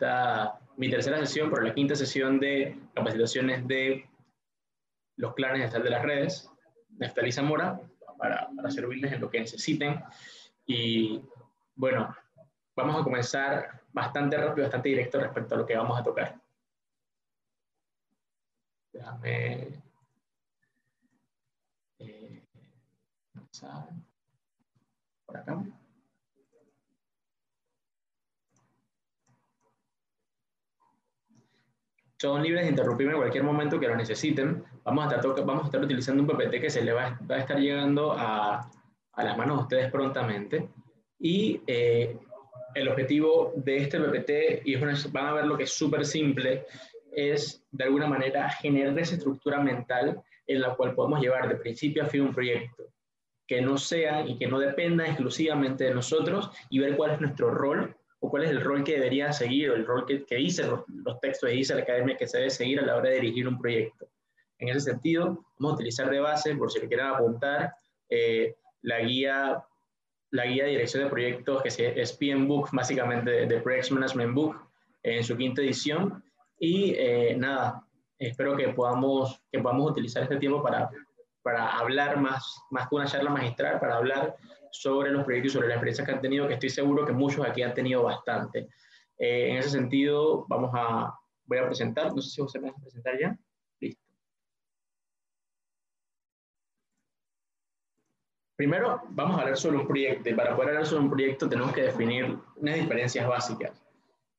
esta mi tercera sesión, pero la quinta sesión de capacitaciones de los clanes de sal de las redes, Neftalí Zamora, para, para servirles en lo que necesiten. Y bueno, vamos a comenzar bastante rápido, bastante directo respecto a lo que vamos a tocar. Déjame... Eh, por acá. Son libres de interrumpirme en cualquier momento que lo necesiten. Vamos a estar, vamos a estar utilizando un PPT que se le va, a estar llegando a, a, las manos de ustedes prontamente. Y eh, el objetivo de este PPT, y es van a ver lo que es súper simple, es de alguna manera generar esa estructura mental en la cual podemos llevar de principio a fin un proyecto, que no sea y que no dependa exclusivamente de nosotros y ver cuál es nuestro rol o cuál es el rol que debería seguir o el rol que, que dicen los, textos que dice la academia que se debe seguir a la hora de dirigir un proyecto. En ese sentido, vamos a utilizar de base, por si le quieren apuntar, eh, la, guía, la guía de dirección de proyectos, que es PM Book, básicamente de, Project Management Book, en su quinta edición. Y eh, nada, espero que podamos, que podamos utilizar este tiempo para, para hablar más, más que una charla magistral, para hablar sobre los proyectos y sobre la experiencia que han tenido, que estoy seguro que muchos aquí han tenido bastante. Eh, en ese sentido, vamos a, voy a presentar, no sé si José me va a presentar ya. Listo. Primero, vamos a hablar sobre un proyecto. Para poder hablar sobre un proyecto tenemos que definir unas diferencias básicas.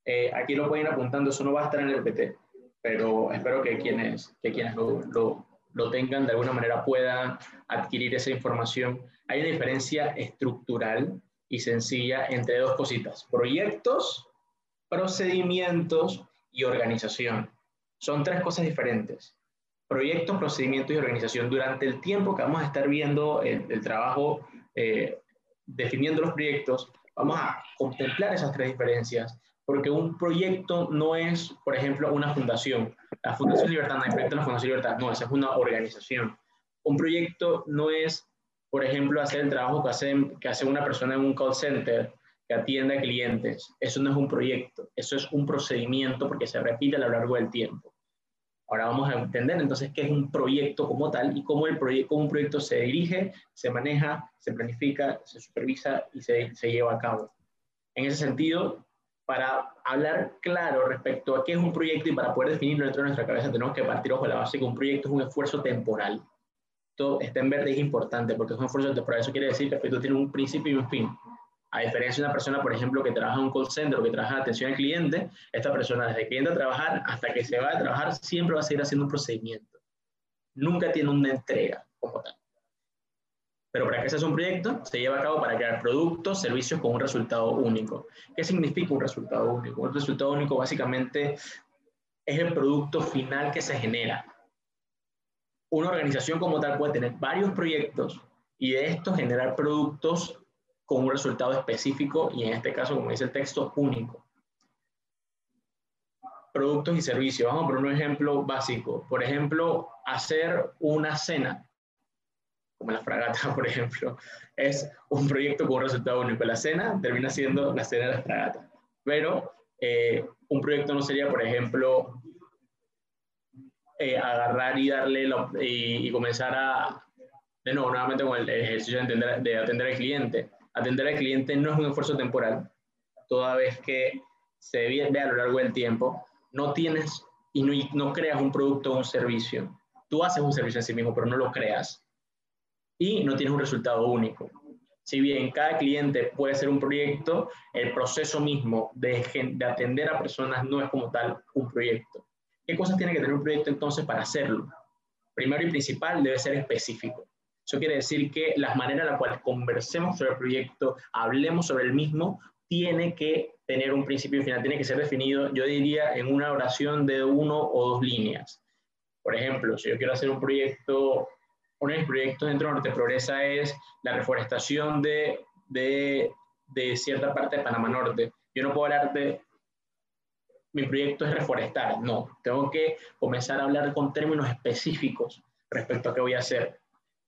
Eh, aquí lo pueden ir apuntando, eso no va a estar en el PT, pero espero que quienes, que quienes lo, lo tengan de alguna manera puedan adquirir esa información hay una diferencia estructural y sencilla entre dos cositas, proyectos, procedimientos y organización. Son tres cosas diferentes. Proyectos, procedimientos y organización. Durante el tiempo que vamos a estar viendo el, trabajo eh, definiendo los proyectos, vamos a contemplar esas tres diferencias, porque un proyecto no es, por ejemplo, una fundación. La Fundación Libertad, no es una organización. Un proyecto no es por ejemplo, hacer el trabajo que hace, que hace una persona en un call center que atiende a clientes. Eso no es un proyecto, eso es un procedimiento porque se repite a lo largo del tiempo. Ahora vamos a entender entonces qué es un proyecto como tal y cómo, el proyecto, un proyecto se dirige, se maneja, se planifica, se supervisa y se, se lleva a cabo. En ese sentido, para hablar claro respecto a qué es un proyecto y para poder definirlo dentro de nuestra cabeza, tenemos que partir de la base que un proyecto es un esfuerzo temporal está en verde es importante porque es un esfuerzo temporal. Eso quiere decir que el proyecto tiene un principio y un fin. A diferencia de una persona, por ejemplo, que trabaja en un call center o que trabaja en atención al cliente, esta persona desde que entra a trabajar hasta que se va a trabajar siempre va a seguir haciendo un procedimiento. Nunca tiene una entrega como tal. Pero para que se haga un proyecto, se lleva a cabo para crear productos, servicios con un resultado único. ¿Qué significa un resultado único? Un resultado único básicamente es el producto final que se genera una organización como tal puede tener varios proyectos y de estos generar productos con un resultado específico y en este caso, como dice el texto, único. Productos y servicios. Vamos a poner un ejemplo básico. Por ejemplo, hacer una cena, como la fragata, por ejemplo, es un proyecto con un resultado único. La cena termina siendo la cena de la fragata. Pero eh, un proyecto no sería, por ejemplo, eh, agarrar y darle y, comenzar a, de nuevo, nuevamente con el ejercicio de, entender, de atender al cliente. Atender al cliente no es un esfuerzo temporal, toda vez que se ve a lo largo del tiempo, no tienes y no, no creas un producto o un servicio. Tú haces un servicio en sí mismo, pero no lo creas. Y no tienes un resultado único. Si bien cada cliente puede ser un proyecto, el proceso mismo de, de atender a personas no es como tal un proyecto. ¿Qué cosas tiene que tener un proyecto entonces para hacerlo? Primero y principal, debe ser específico. Eso quiere decir que las maneras en las cuales conversemos sobre el proyecto, hablemos sobre el mismo, tiene que tener un principio y final, tiene que ser definido, yo diría, en una oración de uno o dos líneas. Por ejemplo, si yo quiero hacer un proyecto, uno de mis proyectos dentro de Norte Progresa es la reforestación de, de, de cierta parte de Panamá Norte. Yo no puedo hablar de mi proyecto es reforestar. No, tengo que comenzar a hablar con términos específicos respecto a qué voy a hacer.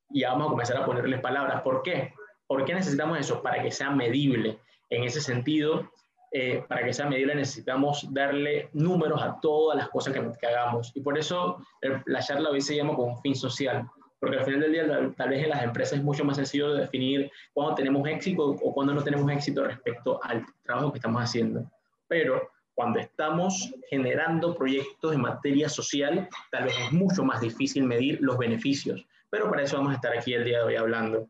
Y vamos a comenzar a ponerles palabras. ¿Por qué? ¿Por qué necesitamos eso? Para que sea medible. En ese sentido, eh, para que sea medible necesitamos darle números a todas las cosas que, hagamos. Y por eso la charla hoy se llama con fin social, porque al final del día tal, vez en las empresas es mucho más sencillo de definir cuándo tenemos éxito o cuándo no tenemos éxito respecto al trabajo que estamos haciendo. Pero cuando estamos generando proyectos en materia social, tal vez es mucho más difícil medir los beneficios. Pero para eso vamos a estar aquí el día de hoy hablando.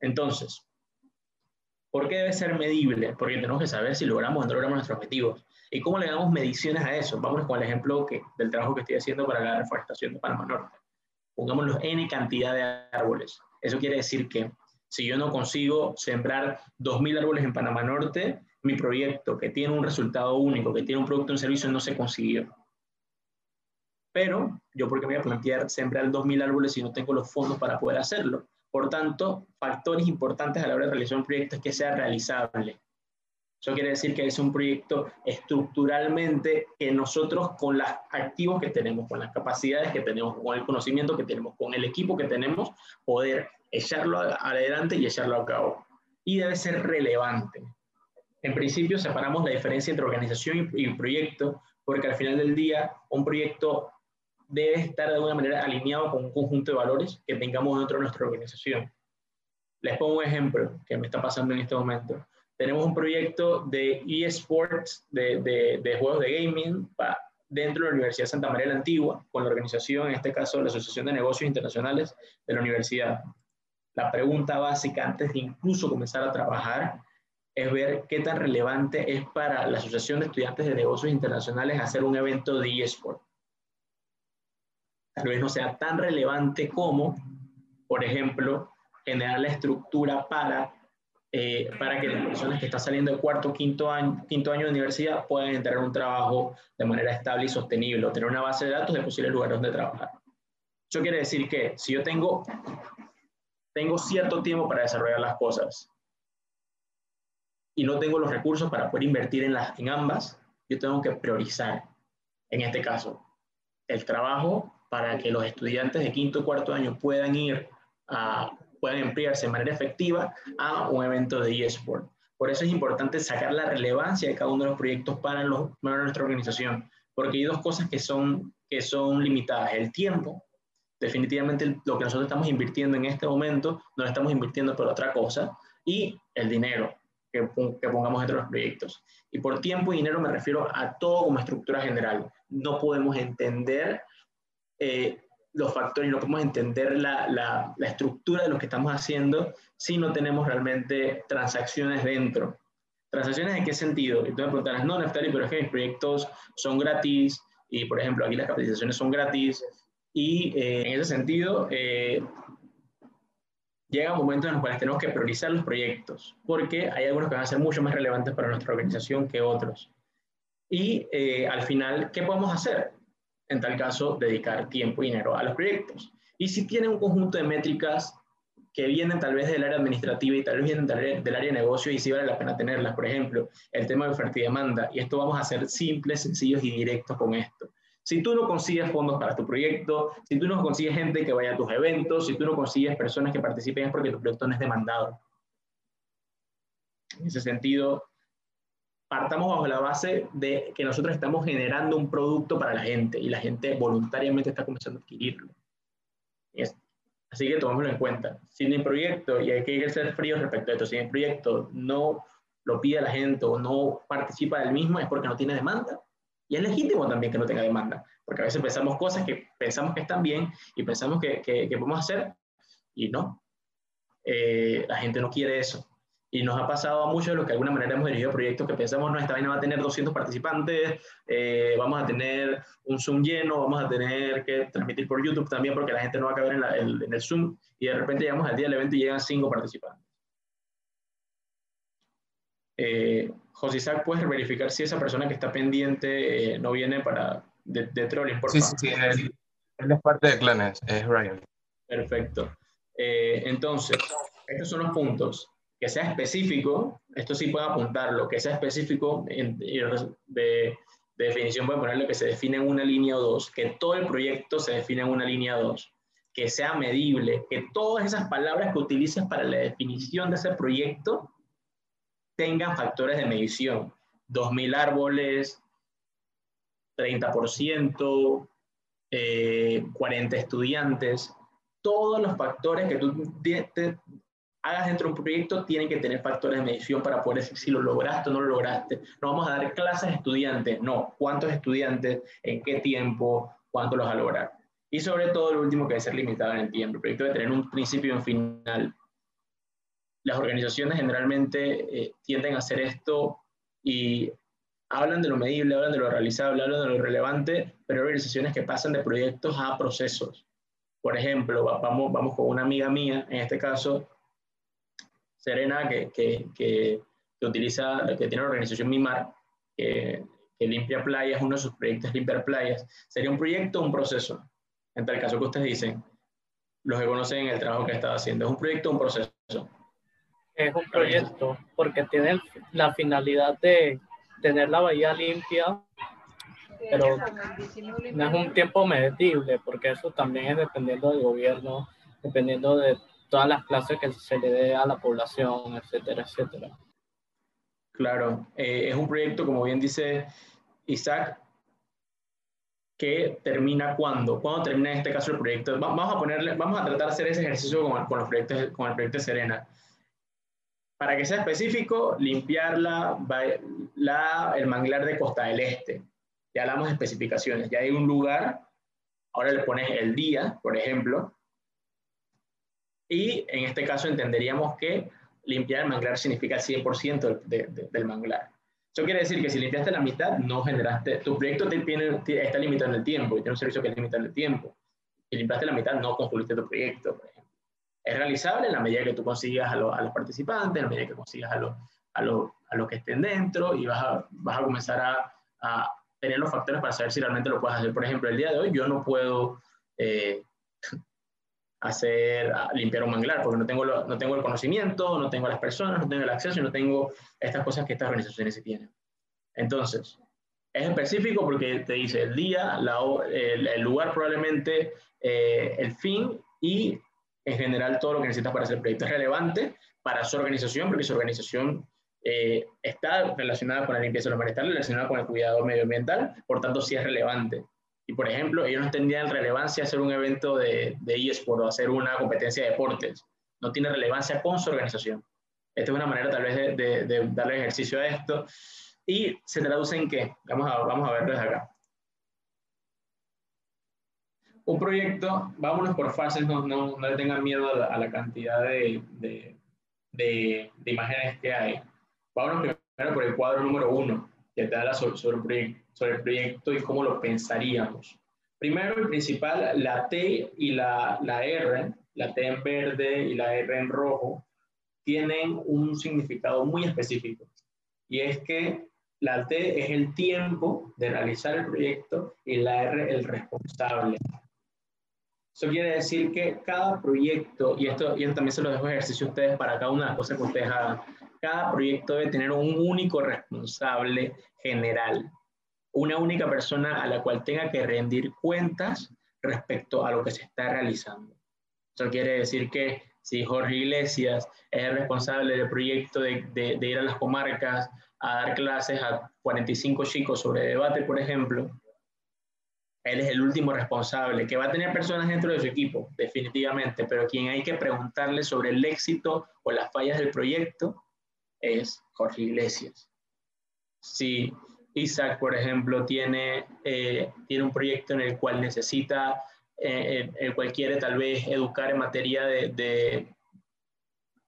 Entonces, ¿Por qué debe ser medible? Porque tenemos que saber si logramos o no logramos nuestros objetivos. ¿Y cómo le damos mediciones a eso? Vámonos con el ejemplo del trabajo que estoy haciendo para la reforestación de Panamá Norte. Pongámoslo N cantidad de árboles. Eso quiere decir que si yo no consigo sembrar 2.000 árboles en Panamá Norte, mi proyecto que tiene un resultado único, que tiene un producto o un servicio, no se consiguió. Pero yo, ¿por qué me voy a plantear sembrar 2.000 árboles si no tengo los fondos para poder hacerlo? Por tanto, factores importantes a la hora de realizar un proyecto es que sea realizable. Eso quiere decir que es un proyecto estructuralmente que nosotros con los activos que tenemos, con las capacidades que tenemos, con el conocimiento que tenemos, con el equipo que tenemos, poder echarlo adelante y echarlo a cabo. Y debe ser relevante. En principio separamos la diferencia entre organización y proyecto, porque al final del día un proyecto debe estar de alguna manera alineado con un conjunto de valores que tengamos dentro de nuestra organización. Les pongo un ejemplo que me está pasando en este momento. Tenemos un proyecto de eSports, de, de, de, juegos de gaming, dentro de la Universidad Santa María la Antigua, con la organización, en este caso, la Asociación de Negocios Internacionales de la Universidad. La pregunta básica antes de incluso comenzar a trabajar es ver qué tan relevante es para la Asociación de Estudiantes de Negocios Internacionales hacer un evento de eSports tal vez no sea tan relevante como, por ejemplo, generar la estructura para, eh, para que las personas que están saliendo de cuarto quinto año, quinto año de universidad puedan entrar a un trabajo de manera estable y sostenible, o tener una base de datos de posibles lugares donde trabajar. Eso quiere decir que si yo tengo, tengo cierto tiempo para desarrollar las cosas y no tengo los recursos para poder invertir en, las, en ambas, yo tengo que priorizar, en este caso, el trabajo para que los estudiantes de quinto y cuarto año puedan ir a, puedan emplearse de manera efectiva a un evento de eSport. Por eso es importante sacar la relevancia de cada uno de los proyectos para, los, para nuestra organización, porque hay dos cosas que son, que son limitadas. El tiempo, definitivamente lo que nosotros estamos invirtiendo en este momento, no lo estamos invirtiendo por otra cosa, y el dinero que, que pongamos dentro de los proyectos. Y por tiempo y dinero me refiero a todo como estructura general. No podemos entender eh, los factores y no podemos entender la, la, la, estructura de lo que estamos haciendo si no tenemos realmente transacciones dentro. ¿Transacciones en qué sentido? Y tú me preguntarás, no, Neftali, pero es que mis proyectos son gratis y, por ejemplo, aquí las capitalizaciones son gratis. Y eh, en ese sentido, eh, llega un momento en los cuales tenemos que priorizar los proyectos, porque hay algunos que van a ser mucho más relevantes para nuestra organización que otros. Y al final, ¿qué podemos hacer? En tal caso, dedicar tiempo y dinero a los proyectos. Y si tiene un conjunto de métricas que vienen tal vez del área administrativa y tal vez vienen del área, del área de negocio y sí vale la pena tenerlas, por ejemplo, el tema de oferta y demanda. Y esto vamos a ser simples, sencillos y directos con esto. Si tú no consigues fondos para tu proyecto, si tú no consigues gente que vaya a tus eventos, si tú no consigues personas que participen es porque tu proyecto no es demandado. En ese sentido, partamos bajo la base de que nosotros estamos generando un producto para la gente y la gente voluntariamente está comenzando a adquirirlo. así que tomémoslo en cuenta. Si el proyecto, y hay que ser fríos respecto a esto, si el proyecto no lo pide la gente o no participa del mismo, es porque no tiene demanda. Y es legítimo también que no tenga demanda, porque a veces pensamos cosas que pensamos que están bien y pensamos que, que, podemos hacer y no. Eh, la gente no quiere eso. Y nos ha pasado a muchos de los que de alguna manera hemos dirigido proyectos que pensamos, no, esta vaina va a tener 200 participantes, eh, vamos a tener un Zoom lleno, vamos a tener que transmitir por YouTube también porque la gente no va a caber en, el, Zoom y de repente llegamos al día del evento y llegan 5 participantes. Eh, José Isaac, ¿puedes verificar si esa persona que está pendiente eh, no viene para de, de trolling, por sí, Sí, sí, él, él, es parte de Clanes, es Ryan. Perfecto. Eh, entonces, estos son los puntos que sea específico, esto sí puede apuntarlo, que sea específico en, de, definición puede ponerlo que se define en una línea o dos, que todo el proyecto se define en una línea o dos, que sea medible, que todas esas palabras que utilices para la definición de ese proyecto tengan factores de medición. 2.000 árboles, 30%, 40 estudiantes, todos los factores que tú hagas dentro de un proyecto tienen que tener factores de medición para poder decir si lo lograste o no lo lograste. No vamos a dar clases a estudiantes, no, cuántos estudiantes, en qué tiempo, cuánto los va a lograr. Y sobre todo, lo último que debe ser limitado en el tiempo. El proyecto debe tener un principio y un final. Las organizaciones generalmente eh, tienden a hacer esto y hablan de lo medible, hablan de lo realizable, hablan de lo relevante, pero hay organizaciones que pasan de proyectos a procesos. Por ejemplo, vamos, vamos con una amiga mía, en este caso, Serena, que, que, que, utiliza, que tiene la organización MIMAR, que, que limpia playas, uno de sus proyectos es limpiar playas. ¿Sería un proyecto o un proceso? En tal caso que ustedes dicen, los que conocen el trabajo que estaba haciendo, ¿es un proyecto o un proceso? Es un proyecto, porque tiene la finalidad de tener la bahía limpia, pero no es un tiempo medible, porque eso también es dependiendo del gobierno, dependiendo de todas las clases que se le dé a la población, etcétera, etcétera. Claro, eh, es un proyecto, como bien dice Isaac, que termina cuándo, cuándo termina en este caso el proyecto. Vamos a ponerle, vamos a tratar de hacer ese ejercicio con, con, los proyectos, con el proyecto Serena. Para que sea específico, limpiar la, la, el manglar de Costa del Este. Ya hablamos de especificaciones, ya hay un lugar, ahora le pones el día, por ejemplo, y en este caso entenderíamos que limpiar el manglar significa el 100% del manglar. Eso quiere decir que si limpiaste la mitad, no generaste, tu proyecto tiene, está limitado en el tiempo y tiene un servicio que limita en el tiempo. Si limpiaste la mitad, no concluiste tu proyecto, por ejemplo. Es realizable en la medida que tú consigas a, los participantes, en la medida que consigas a, los a, a los que estén dentro y vas a, vas a comenzar a, a, tener los factores para saber si realmente lo puedes hacer. Por ejemplo, el día de hoy yo no puedo eh, hacer, limpiar un manglar, porque no tengo, no tengo el conocimiento, no tengo las personas, no tengo el acceso y no tengo estas cosas que estas organizaciones tienen. Entonces, es específico porque te dice el día, la, el, lugar probablemente, eh, el fin y en general todo lo que necesitas para hacer el proyecto es relevante para su organización, porque su organización eh, está relacionada con la limpieza de los está relacionada con el cuidado medioambiental, por tanto sí es relevante. Y por ejemplo, ellos no entendían relevancia hacer un evento de, de eSport o hacer una competencia de deportes. No tiene relevancia con su organización. Esta es una manera tal vez de, de, darle ejercicio a esto. Y se traduce en qué? Vamos a, vamos a ver desde acá. Un proyecto, vámonos por fases, no, no, no le tengan miedo a la, cantidad de, de, de, imágenes que hay. Vámonos primero por el cuadro número uno, que te habla sobre, sobre, el proyecto y cómo lo pensaríamos. Primero y principal, la T y la, la R, la T en verde y la R en rojo, tienen un significado muy específico. Y es que la T es el tiempo de realizar el proyecto y la R el responsable. Eso quiere decir que cada proyecto, y esto, y esto también se lo dejo ejercicio a ustedes para cada una de las cosas que ustedes hagan, cada proyecto debe tener un único responsable general una única persona a la cual tenga que rendir cuentas respecto a lo que se está realizando. Eso quiere decir que si Jorge Iglesias es el responsable del proyecto de, de, ir a las comarcas a dar clases a 45 chicos sobre debate, por ejemplo, él es el último responsable, que va a tener personas dentro de su equipo, definitivamente, pero quien hay que preguntarle sobre el éxito o las fallas del proyecto es Jorge Iglesias. Si Isaac, por ejemplo, tiene, eh, tiene un proyecto en el cual necesita, eh, el cual quiere tal vez educar en materia de,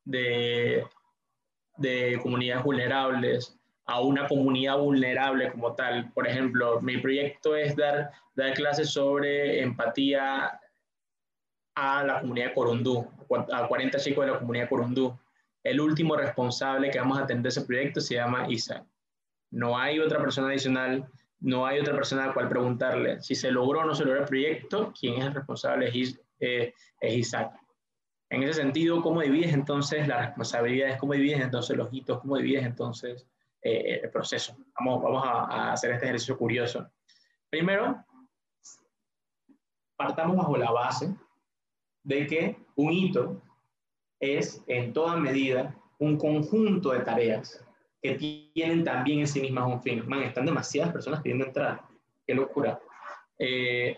de, comunidades vulnerables a una comunidad vulnerable como tal. Por ejemplo, mi proyecto es dar, dar clases sobre empatía a la comunidad de Corundú, a 40 chicos de la comunidad Corundú. El último responsable que vamos a atender ese proyecto se llama Isaac no hay otra persona adicional, no hay otra persona a la cual preguntarle si se logró o no se logró el proyecto, quién es el responsable es, eh, Isaac. En ese sentido, ¿cómo divides entonces las responsabilidades? ¿Cómo divides entonces los hitos? ¿Cómo divides entonces eh, el proceso? Vamos, vamos a, a hacer este ejercicio curioso. Primero, partamos bajo la base de que un hito es en toda medida un conjunto de tareas que tienen también en sí mismas un fin. Man, están demasiadas personas pidiendo entrar. Qué locura. Eh,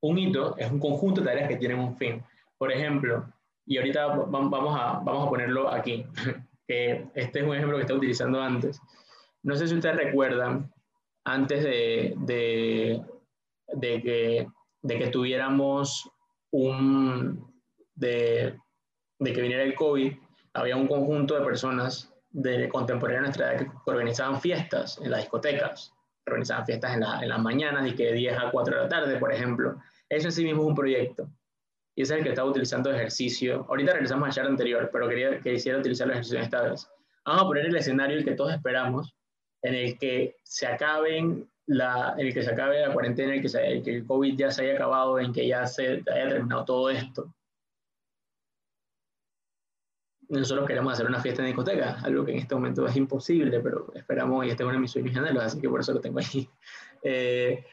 un hito es un conjunto de tareas que tienen un fin. Por ejemplo, y ahorita vamos a, vamos a ponerlo aquí, que este es un ejemplo que estaba utilizando antes. No sé si ustedes recuerdan, antes de, de, que, de que tuviéramos un, de, que viniera el COVID, había un conjunto de personas de contemporáneas de nuestra edad que organizaban fiestas en las discotecas, organizaban fiestas en, en las mañanas y que de 10 a 4 de la tarde, por ejemplo. Eso en sí mismo es un proyecto. Y es el que estaba utilizando ejercicio. Ahorita regresamos al chat anterior, pero quería, quisiera utilizar el ejercicio esta vez. Vamos a poner el escenario el que todos esperamos, en el que se acaben la, el que se acabe la cuarentena, el que, el que el COVID ya se haya acabado, en que ya se haya terminado todo esto nosotros queremos hacer una fiesta en discoteca, algo que en este momento es imposible, pero esperamos, y este es uno de mis sueños anhelos, así que por eso lo tengo ahí. Eh,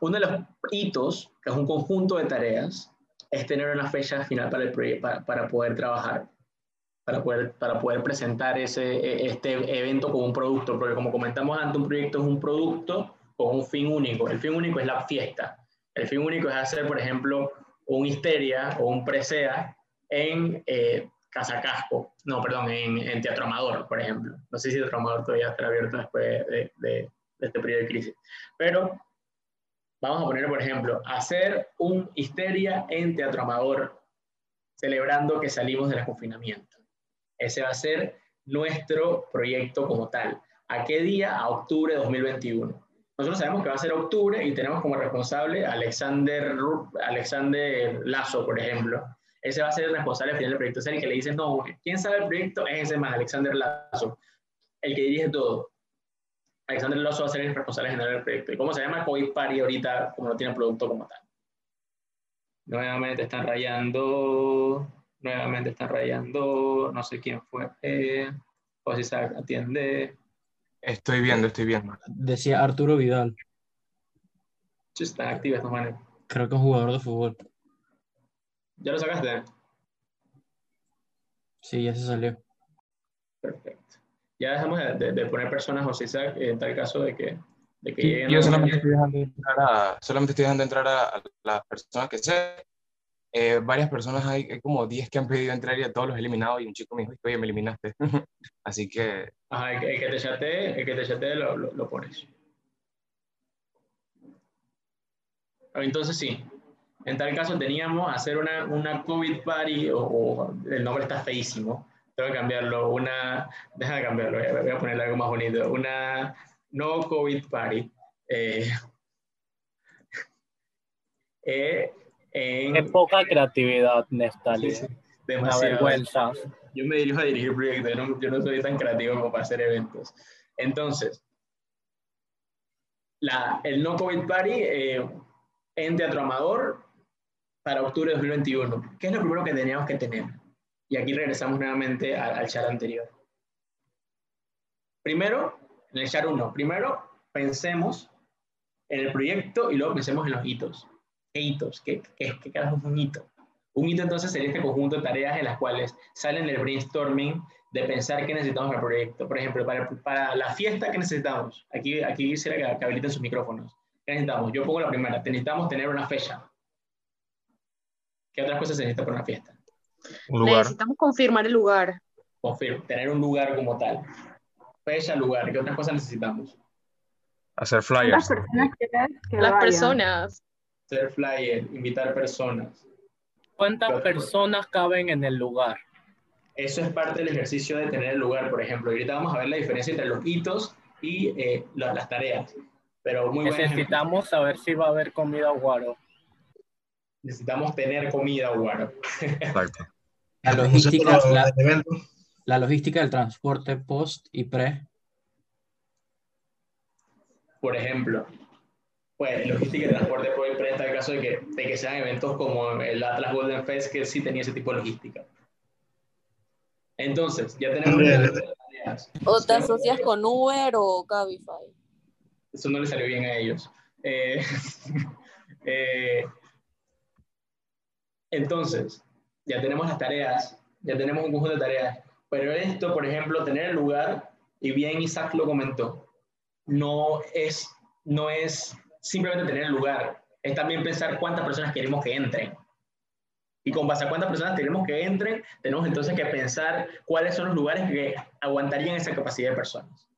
uno de los hitos, que es un conjunto de tareas, es tener una fecha final para, el proyecto, para, poder trabajar, para poder, para poder presentar ese, este evento como un producto, porque como comentamos antes, un proyecto es un producto con un fin único. El fin único es la fiesta. El fin único es hacer, por ejemplo, un histeria o un presea en... Eh, Casa Casco, no, perdón, en, Teatro Amador, por ejemplo. No sé si Teatro Amador todavía estará abierto después de, de, este periodo de crisis. Pero vamos a poner, por ejemplo, hacer un histeria en Teatro Amador, celebrando que salimos del confinamiento. Ese va a ser nuestro proyecto como tal. ¿A qué día? A octubre de 2021. Nosotros sabemos que va a ser octubre y tenemos como responsable a Alexander, Alexander Lazo, por ejemplo, ese va a ser el responsable final del proyecto. Es el que le dice, no, ¿quién sabe el proyecto? Es ese más, Alexander Lazo, el que dirige todo. Alexander Lazo va a ser el responsable general del proyecto. ¿Y cómo se llama COVID Party ahorita, como no tiene producto como tal? Nuevamente están rayando, nuevamente están rayando, no sé quién fue. Eh, José Isaac atiende. Estoy viendo, estoy viendo. Decía Arturo Vidal. Sí, está activa esta manera. Creo que es un jugador de fútbol. ¿Ya lo sacaste? Sí, ya se salió. Perfecto. Ya dejamos de, poner personas, José Isaac, en tal caso de que, de que lleguen. Yo solamente estoy, dejando entrar a, solamente estoy dejando entrar a, las personas que sé. Eh, varias personas hay, hay como 10 que han pedido entrar y a todos los he eliminado y un chico me dijo, oye, me eliminaste. Así que... Ajá, el, que te chatee, el que te chatee lo, lo, lo pones. Entonces sí, en tal caso teníamos hacer una, una COVID party, o, el nombre está feísimo, tengo que cambiarlo, una, deja de cambiarlo, voy a, ponerle algo más bonito, una no COVID party. Eh, eh, en, poca creatividad, Nestali. Sí, vergüenza. Yo me dirijo a dirigir proyectos, yo no, soy tan creativo como para hacer eventos. Entonces, la, el no COVID party eh, en Teatro Amador para octubre de 2021. ¿Qué es lo primero que teníamos que tener? Y aquí regresamos nuevamente al, chat anterior. Primero, en el chat 1, primero pensemos en el proyecto y luego pensemos en los hitos. ¿Qué hitos? ¿Qué, qué, qué carajo es un hito? Un hito entonces sería este conjunto de tareas en las cuales salen el brainstorming de pensar qué necesitamos para el proyecto. Por ejemplo, para, para la fiesta, ¿qué necesitamos? Aquí, aquí quisiera que habiliten sus micrófonos. ¿Qué necesitamos? Yo pongo la primera. Necesitamos tener una fecha. ¿Qué otras cosas se necesita para una fiesta? Necesitamos confirmar el lugar. Tener un lugar como tal. Fecha, lugar. ¿Qué otras cosas necesitamos? Hacer flyers. Las personas. Hacer flyers, invitar personas. ¿Cuántas personas caben en el lugar? Eso es parte del ejercicio de tener el lugar, por ejemplo. ahorita vamos a ver la diferencia entre los hitos y eh, las tareas. Pero muy Necesitamos saber si va a haber comida o guaro necesitamos tener comida, bueno. Exacto. La logística, la, logística del transporte post y pre. Por ejemplo, pues logística de transporte post y pre está el caso de que, de que sean eventos como el Atlas Golden Fest, que sí tenía ese tipo de logística. Entonces, ya tenemos... ¿O te asocias con Uber o Cabify? Eso no le salió bien a ellos. eh, eh Entonces, ya tenemos las tareas, ya tenemos un conjunto de tareas. Pero esto, por ejemplo, tener el lugar, y bien Isaac lo comentó, no es, no es simplemente tener el lugar, es también pensar cuántas personas queremos que entren. Y con base a cuántas personas tenemos que entren, tenemos entonces que pensar cuáles son los lugares que aguantarían esa capacidad de personas.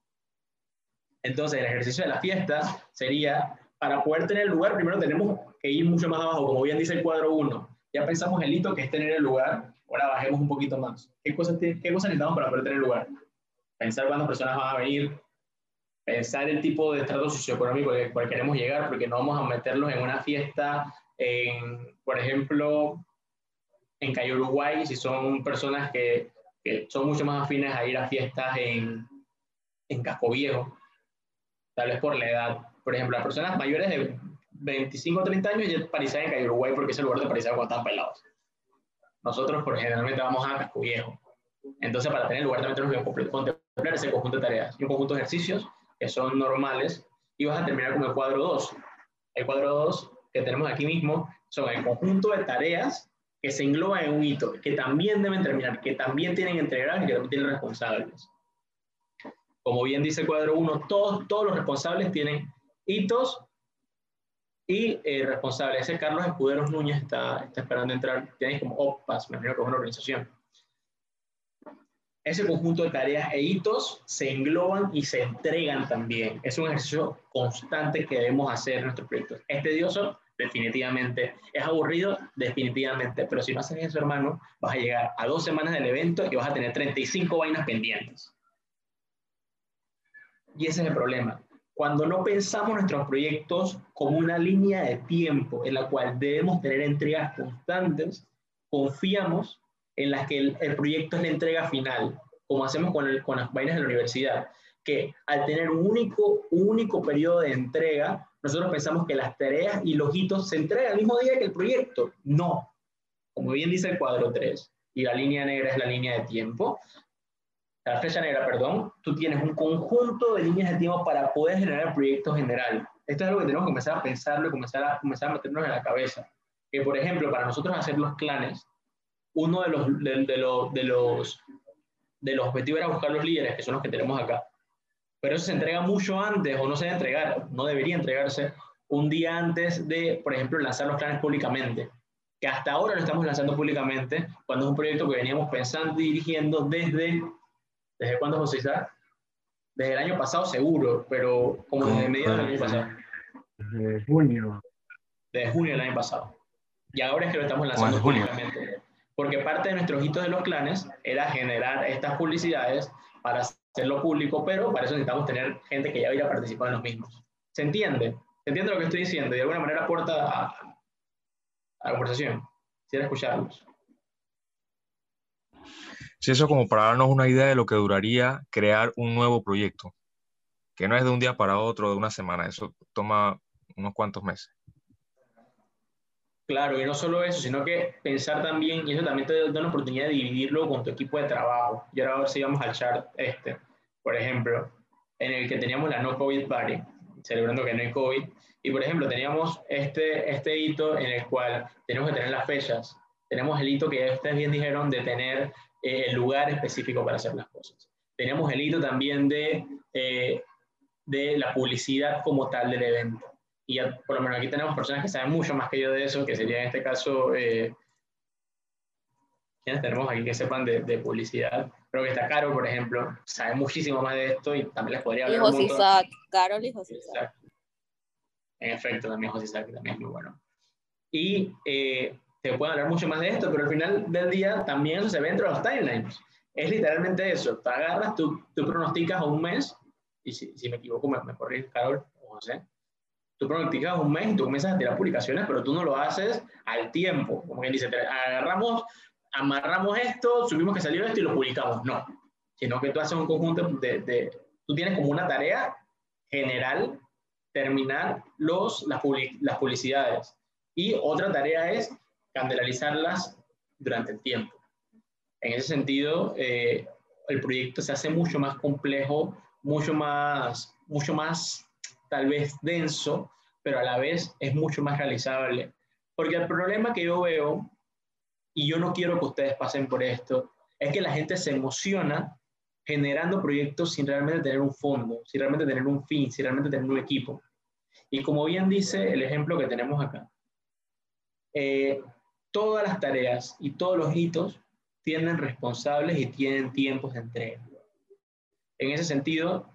Entonces, el ejercicio de las fiestas sería, para poder tener el lugar, primero tenemos que ir mucho más abajo, como bien dice el cuadro 1. Ya pensamos el hito que es tener el lugar, ahora bajemos un poquito más. ¿Qué cosas, qué cosas necesitamos para poder tener el lugar? Pensar cuántas personas van a venir, pensar el tipo de estrato socioeconómico al cual queremos llegar, porque no vamos a meterlos en una fiesta, en, por ejemplo, en Calle Uruguay, si son personas que, que, son mucho más afines a ir a fiestas en, en Casco Viejo, tal vez por la edad. Por ejemplo, las personas mayores de 25 o 30 años ya parizan en Calle Uruguay porque es el lugar de parizar cuando están pelados. Nosotros, por generalmente, vamos a Casco Viejo. Entonces, para tener lugar también tenemos que contemplar ese conjunto de tareas y un conjunto de ejercicios que son normales y vas a terminar con el cuadro 2. El cuadro 2 que tenemos aquí mismo son el conjunto de tareas que se engloban en un hito, que también deben terminar, que también tienen entregar y que también tienen responsables. Como bien dice el cuadro 1, todos, todos los responsables tienen hitos y eh, responsables. Ese Carlos Escuderos Núñez está, está esperando entrar, tiene como OPAS, me imagino que es una organización ese conjunto de tareas e hitos se engloban y se entregan también. Es un ejercicio constante que debemos hacer en nuestros proyectos. ¿Es tedioso? Definitivamente. ¿Es aburrido? Definitivamente. Pero si no haces eso, hermano, vas a llegar a dos semanas del evento y vas a tener 35 vainas pendientes. Y ese es el problema. Cuando no pensamos nuestros proyectos como una línea de tiempo en la cual debemos tener entregas constantes, confiamos en las que el, proyecto es la entrega final, como hacemos con, las vainas de la universidad, que al tener un único, un único periodo de entrega, nosotros pensamos que las tareas y los hitos se entregan el mismo día que el proyecto. No. Como bien dice el cuadro 3, y la línea negra es la línea de tiempo, la flecha negra, perdón, tú tienes un conjunto de líneas de tiempo para poder generar el proyecto general. Esto es algo que tenemos que comenzar a pensarlo y comenzar a, comenzar a meternos en la cabeza. Que, por ejemplo, para nosotros hacer los clanes, uno de los, de, de, los, de, los, de los objetivos era buscar los líderes, que son los que tenemos acá. Pero eso se entrega mucho antes, o no se debe entregar, no debería entregarse un día antes de, por ejemplo, lanzar los planes públicamente. Que hasta ahora lo estamos lanzando públicamente, cuando es un proyecto que veníamos pensando y dirigiendo desde. ¿Desde cuándo, José Isaac? Desde el año pasado, seguro, pero como desde mediados del año pasado. Desde junio. Desde junio del año pasado. Y ahora es que lo estamos lanzando públicamente porque parte de nuestros hitos de los clanes era generar estas publicidades para hacerlo público, pero para eso necesitamos tener gente que ya hubiera participado en los mismos. ¿Se entiende? ¿Se entiende lo que estoy diciendo? Y de alguna manera aporta a, la conversación. Quisiera escucharlos. Sí, eso como para darnos una idea de lo que duraría crear un nuevo proyecto, que no es de un día para otro, de una semana, eso toma unos cuantos meses. Claro, y no solo eso, sino que pensar también, y eso también te da una oportunidad de dividirlo con tu equipo de trabajo. Y ahora a ver si vamos al chart este, por ejemplo, en el que teníamos la no COVID party, celebrando que no hay COVID. Y por ejemplo, teníamos este, este hito en el cual tenemos que tener las fechas. Tenemos el hito que ustedes bien dijeron de tener eh, el lugar específico para hacer las cosas. Tenemos el hito también de, eh, de la publicidad como tal del evento y por lo menos aquí tenemos personas que saben mucho más que yo de eso, que sería en este caso, eh, quienes tenemos aquí que sepan de, de, publicidad. Creo que está Caro, por ejemplo, sabe muchísimo más de esto y también les podría hablar. Y José Isaac, Carol y José Isaac. En efecto, también José Isaac también es muy bueno. Y eh, te pueden hablar mucho más de esto, pero al final del día también eso se ve dentro de los timelines. Es literalmente eso. Tú agarras, tú, tú pronosticas un mes, y si, si me equivoco, me, me corrige Carol o José, tú pronosticas un mes y tú comienzas a tirar publicaciones, pero tú no lo haces al tiempo. Como quien dice, agarramos, amarramos esto, subimos que salió esto y lo publicamos. No, sino que tú haces un conjunto de, de tú tienes como una tarea general terminar los, las, las publicidades. Y otra tarea es candelarizarlas durante el tiempo. En ese sentido, eh, el proyecto se hace mucho más complejo, mucho más, mucho más tal vez denso, pero a la vez es mucho más realizable. Porque el problema que yo veo, y yo no quiero que ustedes pasen por esto, es que la gente se emociona generando proyectos sin realmente tener un fondo, sin realmente tener un fin, sin realmente tener un equipo. Y como bien dice el ejemplo que tenemos acá, eh, todas las tareas y todos los hitos tienen responsables y tienen tiempos de entrega. En ese sentido,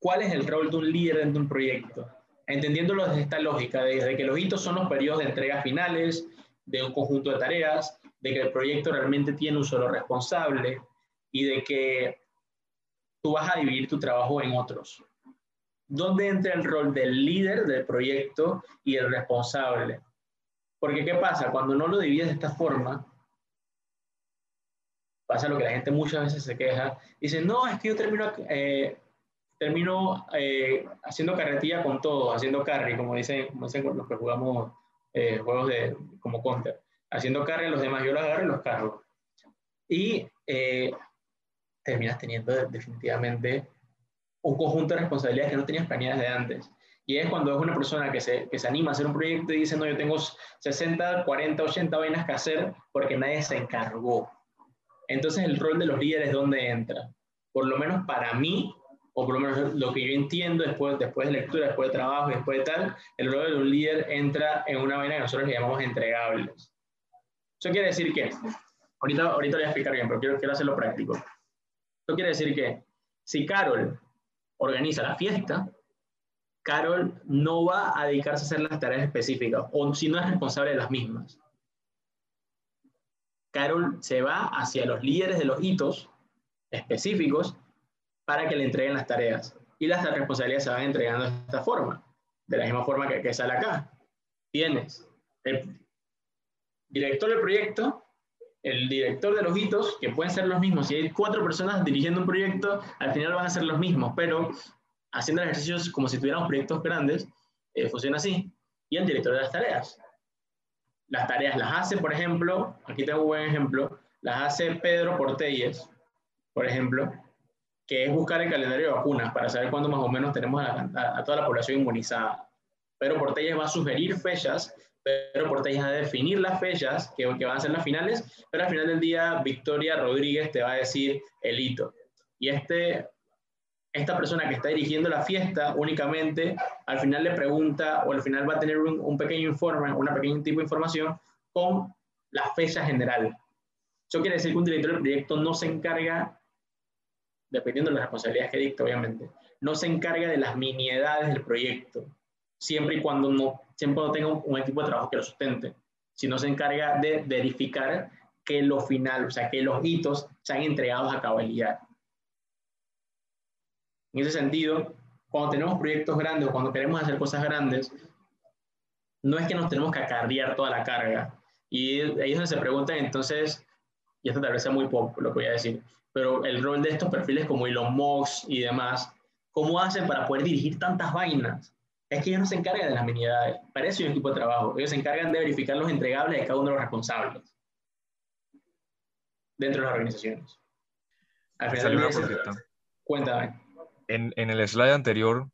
¿cuál es el rol de un líder dentro de un proyecto? Entendiéndolo desde esta lógica, desde que los hitos son los periodos de entrega finales de un conjunto de tareas, de que el proyecto realmente tiene un solo responsable y de que tú vas a dividir tu trabajo en otros. ¿Dónde entra el rol del líder del proyecto y el responsable? Porque ¿qué pasa? Cuando no lo divides de esta forma, pasa lo que la gente muchas veces se queja. Dice, no, es que yo termino, eh, termino eh, haciendo carretilla con todo, haciendo carry, como dicen, como dicen los que jugamos eh, juegos de, como counter. Haciendo carry a los demás, yo los agarro y los cargo. Y terminas teniendo definitivamente un conjunto de responsabilidades que no tenías planeadas de antes. Y es cuando es una persona que se, que se anima a hacer un proyecto y dice, no, yo tengo 60, 40, 80 vainas que hacer porque nadie se encargó. Entonces el rol de los líderes, ¿dónde entra? Por lo menos para mí, o por lo menos lo que yo entiendo después, después de lectura, después de trabajo después de tal, el rol de un líder entra en una vaina que nosotros le llamamos entregables. Eso quiere decir que, ahorita, ahorita voy a explicar bien, pero quiero, quiero hacerlo práctico. Eso quiere decir que si Carol organiza la fiesta, Carol no va a dedicarse a hacer las tareas específicas, o si no es responsable de las mismas. Carol se va hacia los líderes de los hitos específicos para que le entreguen las tareas. Y las responsabilidades se van entregando de esta forma, de la misma forma que, que sale acá. Tienes el director del proyecto, el director de los hitos, que pueden ser los mismos. Si hay cuatro personas dirigiendo un proyecto, al final van a ser los mismos, pero haciendo ejercicios como si tuviéramos proyectos grandes, eh, funciona así. Y el director de las tareas. Las tareas las hace, por ejemplo, aquí tengo un buen ejemplo, las hace Pedro Portelles, por ejemplo, que es buscar el calendario de vacunas para saber cuándo más o menos tenemos a, toda la población inmunizada. Pedro Portelles va a sugerir fechas, Pedro Portelles va a definir las fechas que, que van a ser las finales, pero al final del día Victoria Rodríguez te va a decir el hito. Y este esta persona que está dirigiendo la fiesta únicamente al final le pregunta o al final va a tener un, pequeño informe, una pequeña tipo de información con la fecha general. Eso quiere decir que un director del proyecto no se encarga, dependiendo de las responsabilidades que dicta, obviamente, no se encarga de las miniedades del proyecto, siempre y cuando no, siempre no tenga un, equipo de trabajo que lo sustente, sino se encarga de verificar que lo final, o sea, que los hitos sean entregados a cabalidad. En ese sentido, cuando tenemos proyectos grandes o cuando queremos hacer cosas grandes, no es que nos tenemos que acarrear toda la carga. Y ahí es donde se preguntan entonces, y esto tal vez sea muy poco lo que voy a decir, pero el rol de estos perfiles como Elon Musk y demás, ¿cómo hacen para poder dirigir tantas vainas? Es que ellos no se encargan de las minidades, para eso hay un equipo de trabajo, ellos se encargan de verificar los entregables de cada uno de los responsables dentro de las organizaciones. Al final, cuéntame en, el slide anterior,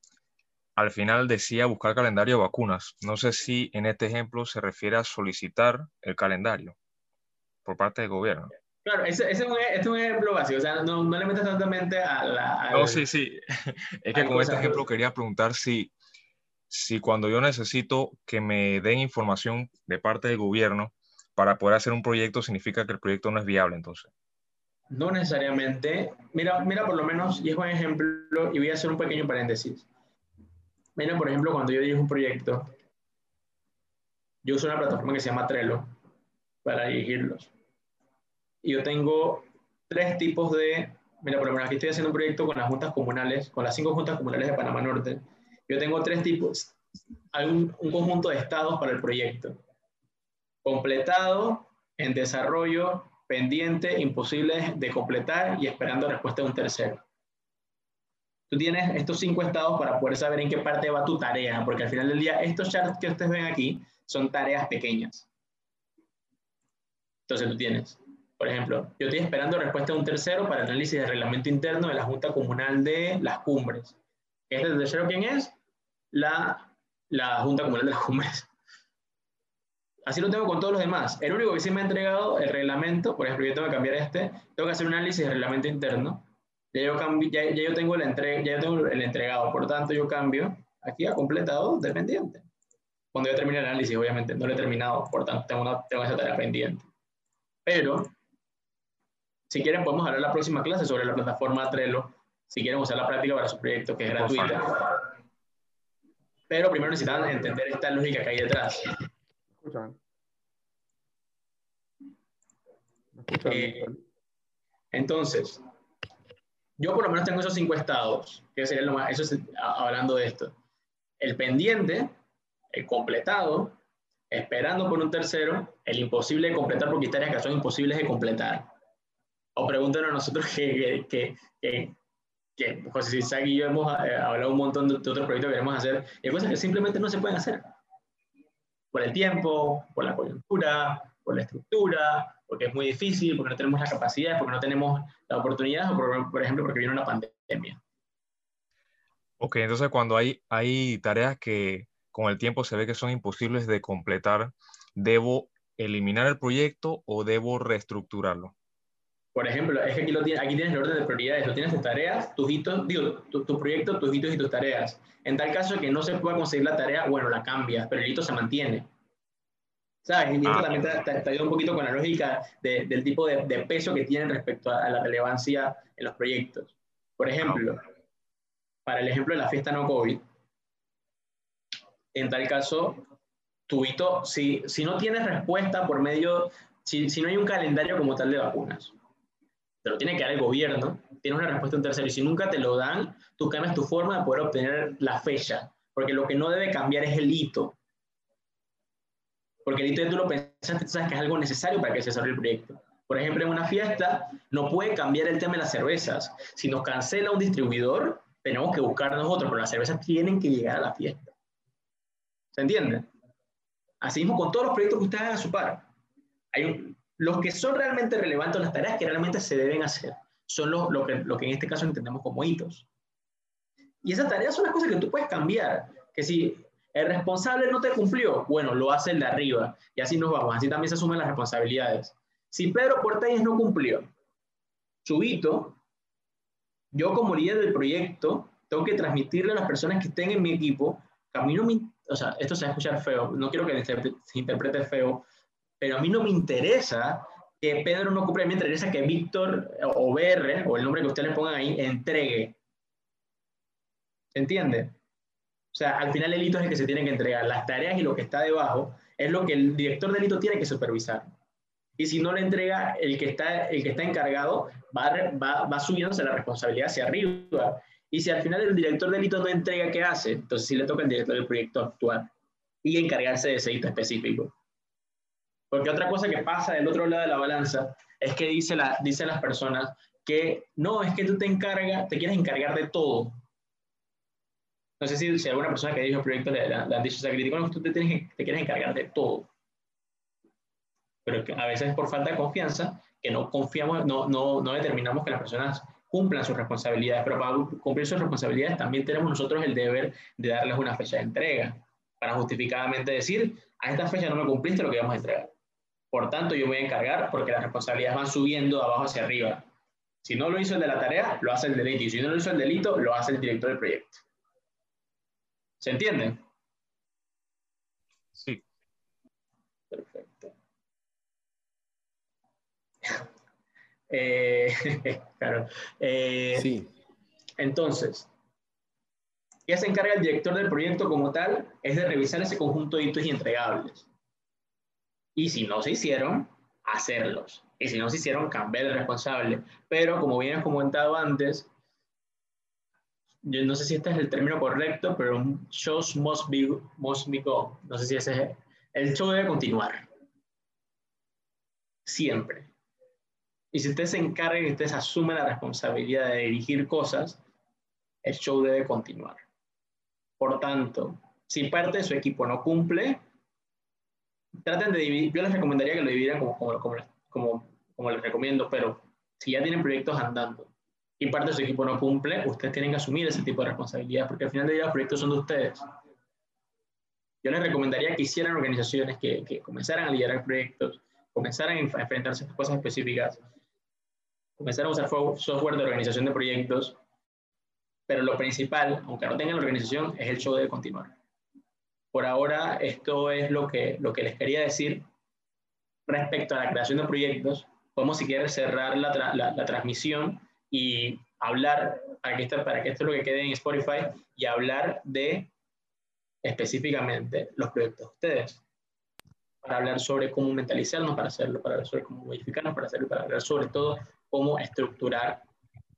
al final decía buscar calendario de vacunas. No sé si en este ejemplo se refiere a solicitar el calendario por parte del gobierno. Claro, ese, es, un, este es, un, ejemplo básico, o sea, no, no le metas tantamente a la... no, sí, sí. Es que con este ejemplo quería preguntar si, si cuando yo necesito que me den información de parte del gobierno para poder hacer un proyecto, significa que el proyecto no es viable entonces. No necesariamente. Mira, mira por lo menos, y es un ejemplo, y voy a hacer un pequeño paréntesis. Mira, por ejemplo, cuando yo dirijo un proyecto, yo uso una plataforma que se llama Trello para dirigirlos. Y yo tengo tres tipos de, mira, por ejemplo, aquí estoy haciendo un proyecto con las juntas comunales, con las cinco juntas comunales de Panamá Norte. Yo tengo tres tipos, un, un conjunto de estados para el proyecto. Completado, en desarrollo pendiente, imposible de completar y esperando respuesta de un tercero. Tú tienes estos cinco estados para poder saber en qué parte va tu tarea, porque al final del día estos charts que ustedes ven aquí son tareas pequeñas. Entonces tú tienes, por ejemplo, yo estoy esperando respuesta de un tercero para análisis de reglamento interno de la Junta Comunal de las Cumbres. ¿Este tercero quién es? La, la Junta Comunal de las Cumbres. Así lo tengo con todos los demás. El único que sí me ha entregado el reglamento, por ejemplo, yo tengo que cambiar este, tengo que hacer un análisis de reglamento interno. Ya yo, ya, yo tengo el entre, ya yo tengo el entregado, por tanto yo cambio aquí a completado dependiente. Cuando yo termine el análisis, obviamente, no lo he terminado, por tanto tengo, una, tengo esa tarea pendiente. Pero, si quieren, podemos hablar la próxima clase sobre la plataforma Trello, si quieren usar la práctica para su proyecto, que es gratuita. Pero primero necesitan entender esta lógica que hay detrás. Eh, entonces, yo por lo menos tengo esos cinco estados, que sería lo más, eso es hablando de esto. El pendiente, el completado, esperando por un tercero, el imposible de completar porque hay tareas que son imposibles de completar. O pregúntenos a nosotros que, que, que, que José Isaac y yo hemos eh, hablado un montón de, otros proyectos que queremos hacer, y hay cosas que simplemente no se pueden hacer. Por el tiempo, por la coyuntura, por la estructura, porque es muy difícil, porque no tenemos la capacidad, porque no tenemos la oportunidad, o por, por ejemplo, porque viene una pandemia. Ok, entonces cuando hay, hay tareas que con el tiempo se ve que son imposibles de completar, ¿debo eliminar el proyecto o debo reestructurarlo? Por ejemplo, es que aquí, lo tiene, aquí tienes el orden de prioridades, lo tienes de tareas, tus hitos, digo, tu, tu, proyecto, tus hitos y tus tareas. En tal caso que no se pueda conseguir la tarea, bueno, la cambias, pero el hito se mantiene. ¿Sabes? Y esto ah. también te, ayuda un poquito con la lógica del tipo de, de, peso que tienen respecto a, la relevancia en los proyectos. Por ejemplo, para el ejemplo de la fiesta no COVID, en tal caso, tu hito, si, si no tienes respuesta por medio, si, si no hay un calendario como tal de vacunas, te lo tiene que dar el gobierno, tienes una respuesta en tercero, y si nunca te lo dan, tú cambias tu forma de poder obtener la fecha, porque lo que no debe cambiar es el hito. Porque el hito tú lo pensaste, tú sabes que es algo necesario para que se desarrolle el proyecto. Por ejemplo, en una fiesta no puede cambiar el tema de las cervezas. Si nos cancela un distribuidor, tenemos que buscar nosotros, pero las cervezas tienen que llegar a la fiesta. ¿Se entiende? Así mismo con todos los proyectos que ustedes hagan a su par. Hay los que son realmente relevantes, las tareas que realmente se deben hacer, son los, lo, que, lo que en este caso entendemos como hitos. Y esas tareas son las cosas que tú puedes cambiar. Que si el responsable no te cumplió, bueno, lo hace el de arriba. Y así nos vamos. Así también se asumen las responsabilidades. Si Pedro Portales no cumplió su hito, yo como líder del proyecto tengo que transmitirle a las personas que estén en mi equipo que a mí no me, o sea, esto se va a escuchar feo, no quiero que se interprete feo, pero a mí no me interesa que Pedro no cumpla, me interesa que Víctor o BR, o el nombre que ustedes le pongan ahí, entregue. ¿Se entiende? O sea, al final el hito es el que se tiene que entregar. Las tareas y lo que está debajo es lo que el director del hito tiene que supervisar. Y si no le entrega, el que está, el que está encargado va, va, va subiéndose la responsabilidad hacia arriba. Y si al final el director del hito no entrega, ¿qué hace? Entonces sí le toca al director del proyecto actuar y encargarse de ese hito específico. Porque otra cosa que pasa del otro lado de la balanza es que dice, la, dice las personas que no, es que tú te encargas, te quieres encargar de todo. No sé si, si alguna persona que dijo el proyecto le, han dicho esa crítica, no, tú te, tienes, te quieres encargar de todo. Pero a veces por falta de confianza, que no confiamos, no, no, no determinamos que las personas cumplan sus responsabilidades, pero para cumplir sus responsabilidades también tenemos nosotros el deber de darles una fecha de entrega, para justificadamente decir, a esta fecha no me cumpliste lo que vamos a entregar. Por tanto, yo me voy a encargar porque las responsabilidades van subiendo de abajo hacia arriba. Si no lo hizo el de la tarea, lo hace el delito. Y si no lo hizo el delito, lo hace el director del proyecto. ¿Se entiende? Sí. Perfecto. Eh, claro. Eh, sí. Entonces, ¿qué se encarga el director del proyecto como tal? Es de revisar ese conjunto de hitos y entregables. Y si no se hicieron, hacerlos. Y si no se hicieron, cambiar el responsable. Pero como bien he comentado antes, yo no sé si este es el término correcto, pero un show must, be, must be go. No sé si ese es. El show debe continuar. Siempre. Y si ustedes se encargan y ustedes asumen la responsabilidad de dirigir cosas, el show debe continuar. Por tanto, si parte de su equipo no cumple, traten de dividir, yo les recomendaría que lo dividieran como, como, como, como, les recomiendo, pero si ya tienen proyectos andando y parte de su equipo no cumple, ustedes tienen que asumir ese tipo de responsabilidad, porque al final del día los proyectos son de ustedes. Yo les recomendaría que hicieran organizaciones, que, que comenzaran a liderar proyectos, comenzaran a enfrentarse a cosas específicas, comenzaran a usar software de organización de proyectos, pero lo principal, aunque no tengan la organización, es el show de continuar. Por ahora, esto es lo que, lo que les quería decir respecto a la creación de proyectos. Podemos, si quieres, cerrar la, la, transmisión y hablar, para que, esto, para que esto es lo que quede en Spotify, y hablar de específicamente los proyectos de ustedes. Para hablar sobre cómo mentalizarnos para hacerlo, para hablar sobre cómo modificarnos para hacerlo, para hablar sobre todo cómo estructurar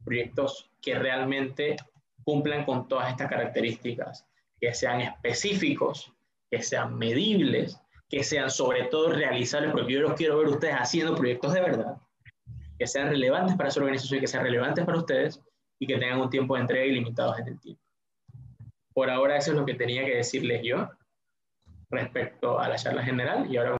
proyectos que realmente cumplan con todas estas características, que sean específicos, que sean medibles, que sean sobre todo realizables, porque yo los quiero ver ustedes haciendo proyectos de verdad, que sean relevantes para su organización, que sean relevantes para ustedes y que tengan un tiempo de entrega ilimitado en el tiempo. Por ahora eso es lo que tenía que decirles yo respecto a la charla general y ahora